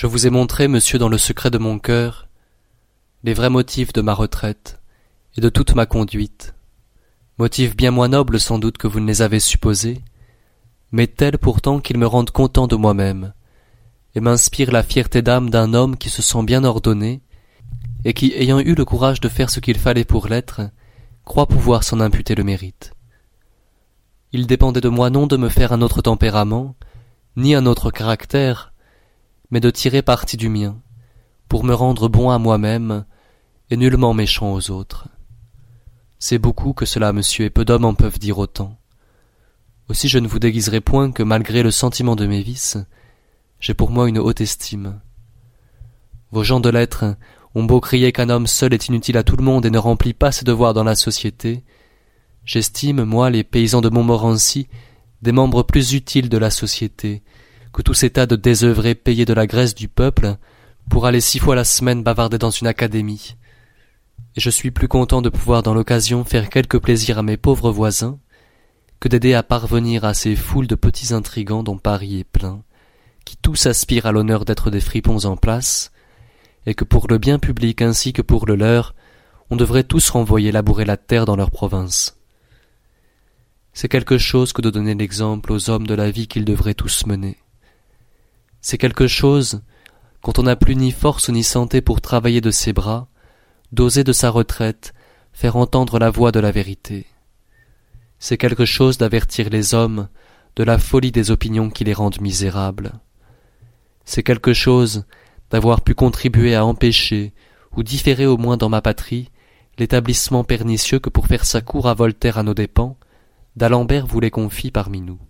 Je vous ai montré, monsieur, dans le secret de mon cœur, les vrais motifs de ma retraite et de toute ma conduite, motifs bien moins nobles sans doute que vous ne les avez supposés, mais tels pourtant qu'ils me rendent content de moi-même, et m'inspirent la fierté d'âme d'un homme qui se sent bien ordonné, et qui, ayant eu le courage de faire ce qu'il fallait pour l'être, croit pouvoir s'en imputer le mérite. Il dépendait de moi non de me faire un autre tempérament, ni un autre caractère, mais de tirer parti du mien, pour me rendre bon à moi-même, et nullement méchant aux autres. C'est beaucoup que cela, monsieur, et peu d'hommes en peuvent dire autant. Aussi je ne vous déguiserai point que malgré le sentiment de mes vices, j'ai pour moi une haute estime. Vos gens de lettres ont beau crier qu'un homme seul est inutile à tout le monde et ne remplit pas ses devoirs dans la société, j'estime, moi, les paysans de Montmorency, des membres plus utiles de la société, que tous ces tas de désœuvrés payés de la graisse du peuple pour aller six fois la semaine bavarder dans une académie. Et je suis plus content de pouvoir dans l'occasion faire quelque plaisir à mes pauvres voisins que d'aider à parvenir à ces foules de petits intrigants dont Paris est plein, qui tous aspirent à l'honneur d'être des fripons en place, et que pour le bien public ainsi que pour le leur, on devrait tous renvoyer labourer la terre dans leur province. C'est quelque chose que de donner l'exemple aux hommes de la vie qu'ils devraient tous mener. C'est quelque chose, quand on n'a plus ni force ni santé pour travailler de ses bras, d'oser de sa retraite faire entendre la voix de la vérité. C'est quelque chose d'avertir les hommes de la folie des opinions qui les rendent misérables. C'est quelque chose d'avoir pu contribuer à empêcher, ou différer au moins dans ma patrie, l'établissement pernicieux que pour faire sa cour à Voltaire à nos dépens, d'Alembert voulait qu'on parmi nous.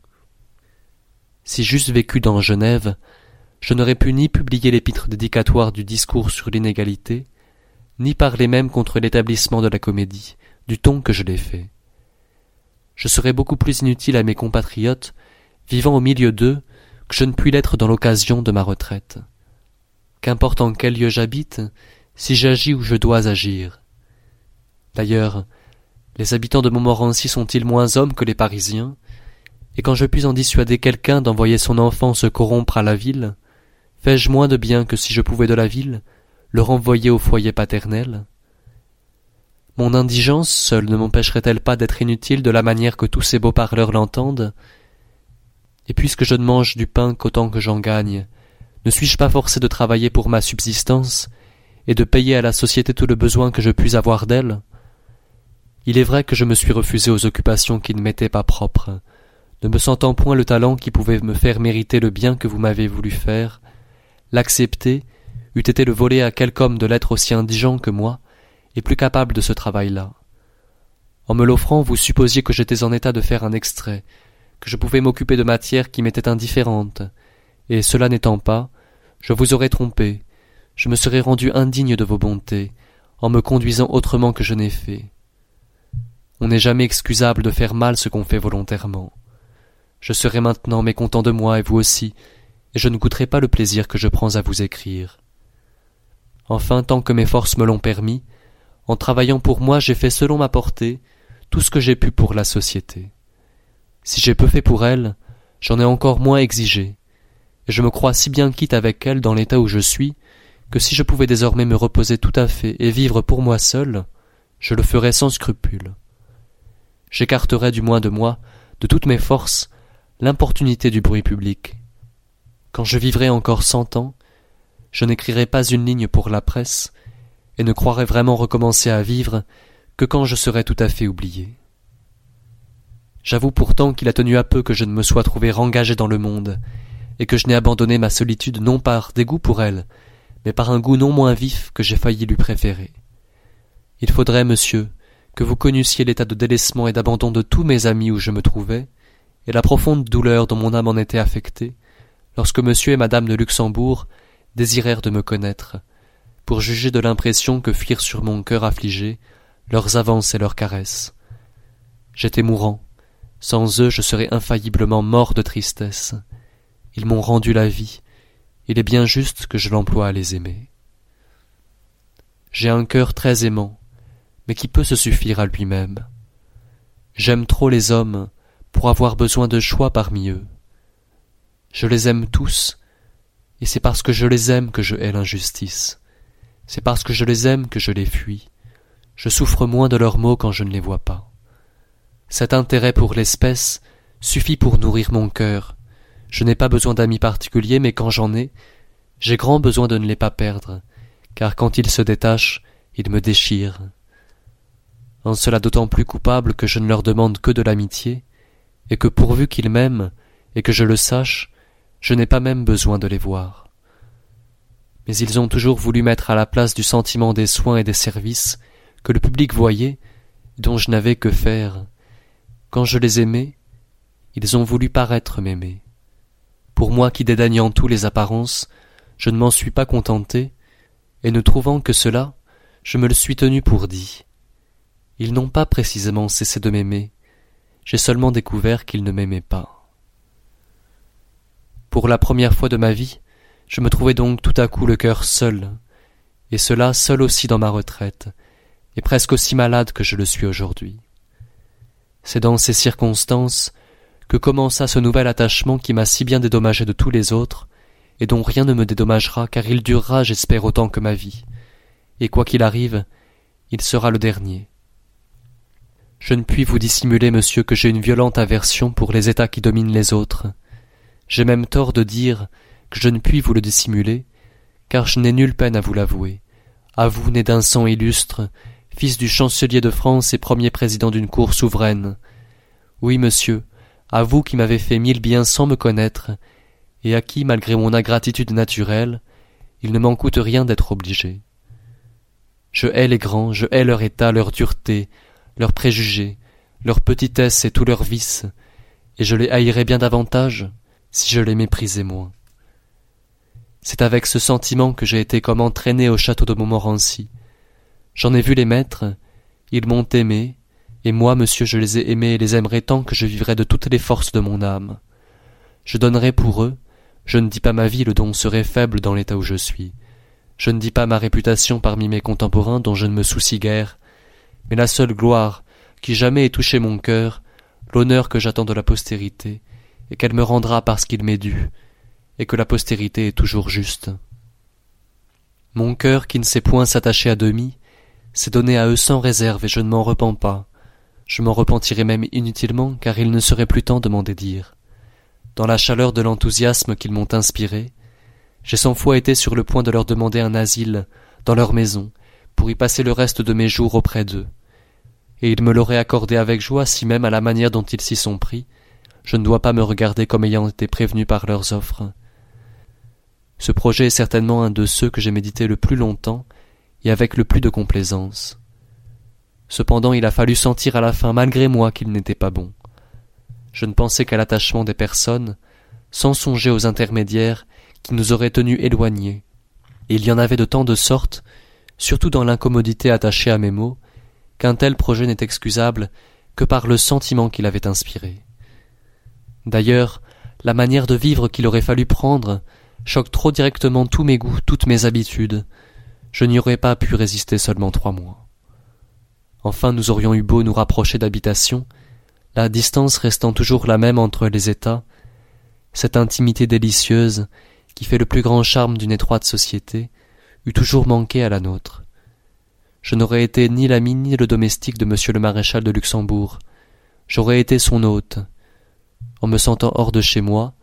Si j'eusse vécu dans Genève, je n'aurais pu ni publier l'épître dédicatoire du discours sur l'inégalité, ni parler même contre l'établissement de la comédie, du ton que je l'ai fait. Je serais beaucoup plus inutile à mes compatriotes, vivant au milieu d'eux, que je ne puis l'être dans l'occasion de ma retraite. Qu'importe en quel lieu j'habite, si j'agis où je dois agir. D'ailleurs, les habitants de Montmorency sont-ils moins hommes que les Parisiens? Et quand je puis en dissuader quelqu'un d'envoyer son enfant se corrompre à la ville, fais-je moins de bien que si je pouvais de la ville le renvoyer au foyer paternel? Mon indigence seule ne m'empêcherait-elle pas d'être inutile de la manière que tous ces beaux parleurs l'entendent? Et puisque je ne mange du pain qu'autant que j'en gagne, ne suis-je pas forcé de travailler pour ma subsistance et de payer à la société tout le besoin que je puis avoir d'elle? Il est vrai que je me suis refusé aux occupations qui ne m'étaient pas propres, ne me sentant point le talent qui pouvait me faire mériter le bien que vous m'avez voulu faire. L'accepter eût été le voler à quelque homme de l'être aussi indigent que moi, et plus capable de ce travail-là. En me l'offrant, vous supposiez que j'étais en état de faire un extrait, que je pouvais m'occuper de matières qui m'étaient indifférentes, et cela n'étant pas, je vous aurais trompé, je me serais rendu indigne de vos bontés, en me conduisant autrement que je n'ai fait. On n'est jamais excusable de faire mal ce qu'on fait volontairement. Je serai maintenant mécontent de moi et vous aussi, et je ne goûterai pas le plaisir que je prends à vous écrire. Enfin, tant que mes forces me l'ont permis, en travaillant pour moi, j'ai fait selon ma portée tout ce que j'ai pu pour la société. Si j'ai peu fait pour elle, j'en ai encore moins exigé, et je me crois si bien quitte avec elle dans l'état où je suis, que si je pouvais désormais me reposer tout à fait et vivre pour moi seul, je le ferais sans scrupule j'écarterai du moins de moi, de toutes mes forces, l'importunité du bruit public. Quand je vivrai encore cent ans, je n'écrirai pas une ligne pour la presse, et ne croirai vraiment recommencer à vivre que quand je serai tout à fait oublié. J'avoue pourtant qu'il a tenu à peu que je ne me sois trouvé engagé dans le monde, et que je n'ai abandonné ma solitude non par dégoût pour elle, mais par un goût non moins vif que j'ai failli lui préférer. Il faudrait, monsieur, que vous connussiez l'état de délaissement et d'abandon de tous mes amis où je me trouvais, et la profonde douleur dont mon âme en était affectée, lorsque monsieur et madame de Luxembourg désirèrent de me connaître, pour juger de l'impression que firent sur mon cœur affligé leurs avances et leurs caresses. J'étais mourant, sans eux je serais infailliblement mort de tristesse. Ils m'ont rendu la vie, il est bien juste que je l'emploie à les aimer. J'ai un cœur très aimant, mais qui peut se suffire à lui-même. J'aime trop les hommes pour avoir besoin de choix parmi eux. Je les aime tous, Et c'est parce que je les aime que je hais l'injustice. C'est parce que je les aime que je les fuis. Je souffre moins de leurs maux quand je ne les vois pas. Cet intérêt pour l'espèce suffit pour nourrir mon cœur. Je n'ai pas besoin d'amis particuliers, mais quand j'en ai, j'ai grand besoin de ne les pas perdre, car quand ils se détachent, ils me déchirent. En cela d'autant plus coupable que je ne leur demande que de l'amitié, et que pourvu qu'ils m'aiment, et que je le sache, je n'ai pas même besoin de les voir. Mais ils ont toujours voulu mettre à la place du sentiment des soins et des services que le public voyait, dont je n'avais que faire. Quand je les aimais, ils ont voulu paraître m'aimer. Pour moi qui dédaignant tous les apparences, je ne m'en suis pas contenté, et ne trouvant que cela, je me le suis tenu pour dit. Ils n'ont pas précisément cessé de m'aimer, j'ai seulement découvert qu'ils ne m'aimaient pas. Pour la première fois de ma vie, je me trouvais donc tout à coup le cœur seul, et cela seul aussi dans ma retraite, et presque aussi malade que je le suis aujourd'hui. C'est dans ces circonstances que commença ce nouvel attachement qui m'a si bien dédommagé de tous les autres, et dont rien ne me dédommagera, car il durera, j'espère, autant que ma vie, et quoi qu'il arrive, il sera le dernier. Je ne puis vous dissimuler, monsieur, que j'ai une violente aversion pour les états qui dominent les autres. J'ai même tort de dire que je ne puis vous le dissimuler, car je n'ai nulle peine à vous l'avouer. À vous, né d'un sang illustre, fils du chancelier de France et premier président d'une cour souveraine. Oui, monsieur, à vous qui m'avez fait mille biens sans me connaître, et à qui, malgré mon ingratitude naturelle, il ne m'en coûte rien d'être obligé. Je hais les grands, je hais leur état, leur dureté, leurs préjugés, leur petitesse et tous leurs vices, et je les haïrais bien davantage si je les méprisais moins. C'est avec ce sentiment que j'ai été comme entraîné au château de Montmorency. J'en ai vu les maîtres, ils m'ont aimé, et moi, monsieur, je les ai aimés et les aimerai tant que je vivrai de toutes les forces de mon âme. Je donnerai pour eux, je ne dis pas ma vie, le don serait faible dans l'état où je suis. Je ne dis pas ma réputation parmi mes contemporains dont je ne me soucie guère, mais la seule gloire qui jamais ait touché mon cœur, l'honneur que j'attends de la postérité, et qu'elle me rendra parce qu'il m'est dû, et que la postérité est toujours juste. Mon cœur, qui ne sait point s'attacher à demi, s'est donné à eux sans réserve, et je ne m'en repens pas. Je m'en repentirai même inutilement, car il ne serait plus temps de m'en dédire. Dans la chaleur de l'enthousiasme qu'ils m'ont inspiré, j'ai cent fois été sur le point de leur demander un asile dans leur maison, pour y passer le reste de mes jours auprès d'eux et ils me l'auraient accordé avec joie si même à la manière dont ils s'y sont pris, je ne dois pas me regarder comme ayant été prévenu par leurs offres. Ce projet est certainement un de ceux que j'ai médité le plus longtemps et avec le plus de complaisance. Cependant il a fallu sentir à la fin malgré moi qu'il n'était pas bon. Je ne pensais qu'à l'attachement des personnes, sans songer aux intermédiaires qui nous auraient tenus éloignés. Et il y en avait de tant de sortes, surtout dans l'incommodité attachée à mes mots, qu'un tel projet n'est excusable que par le sentiment qu'il avait inspiré. D'ailleurs, la manière de vivre qu'il aurait fallu prendre choque trop directement tous mes goûts, toutes mes habitudes. Je n'y aurais pas pu résister seulement trois mois. Enfin, nous aurions eu beau nous rapprocher d'habitation, la distance restant toujours la même entre les États, cette intimité délicieuse, qui fait le plus grand charme d'une étroite société, eût toujours manqué à la nôtre je n'aurais été ni l'ami ni le domestique de monsieur le maréchal de Luxembourg. J'aurais été son hôte. En me sentant hors de chez moi,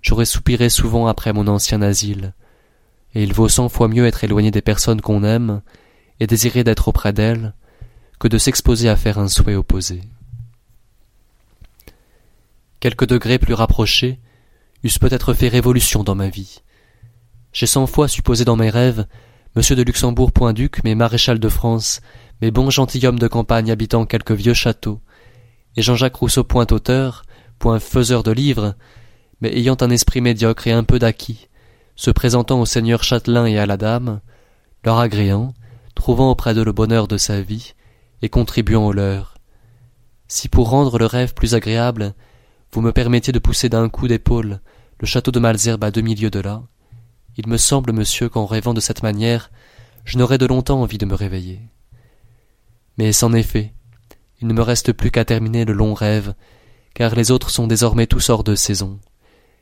j'aurais soupiré souvent après mon ancien asile. Et il vaut cent fois mieux être éloigné des personnes qu'on aime et désirer d'être auprès d'elles que de s'exposer à faire un souhait opposé. Quelques degrés plus rapprochés eussent peut-être fait révolution dans ma vie. J'ai cent fois supposé dans mes rêves Monsieur de Luxembourg point duc, mais maréchal de France, mais bon gentilhomme de campagne habitant quelques vieux châteaux, et Jean-Jacques Rousseau point auteur, point faiseur de livres, mais ayant un esprit médiocre et un peu d'acquis, se présentant au seigneur châtelain et à la dame, leur agréant, trouvant auprès d'eux le bonheur de sa vie, et contribuant au leur. Si pour rendre le rêve plus agréable, vous me permettiez de pousser d'un coup d'épaule le château de Malzerbe à demi lieues de là, il me semble, monsieur, qu'en rêvant de cette manière, je n'aurais de longtemps envie de me réveiller. Mais c'en est fait. Il ne me reste plus qu'à terminer le long rêve, car les autres sont désormais tous hors de saison.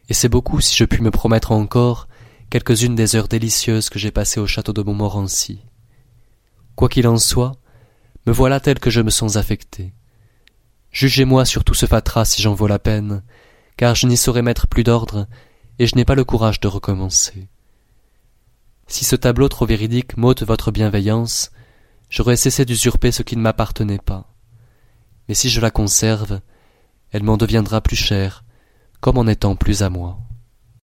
Et c'est beaucoup si je puis me promettre encore quelques-unes des heures délicieuses que j'ai passées au château de Montmorency. Quoi qu'il en soit, me voilà tel que je me sens affecté. Jugez-moi sur tout ce fatras si j'en vaux la peine, car je n'y saurais mettre plus d'ordre, et je n'ai pas le courage de recommencer. Si ce tableau trop véridique m'ôte votre bienveillance, j'aurais cessé d'usurper ce qui ne m'appartenait pas. Mais si je la conserve, elle m'en deviendra plus chère, comme en étant plus à moi.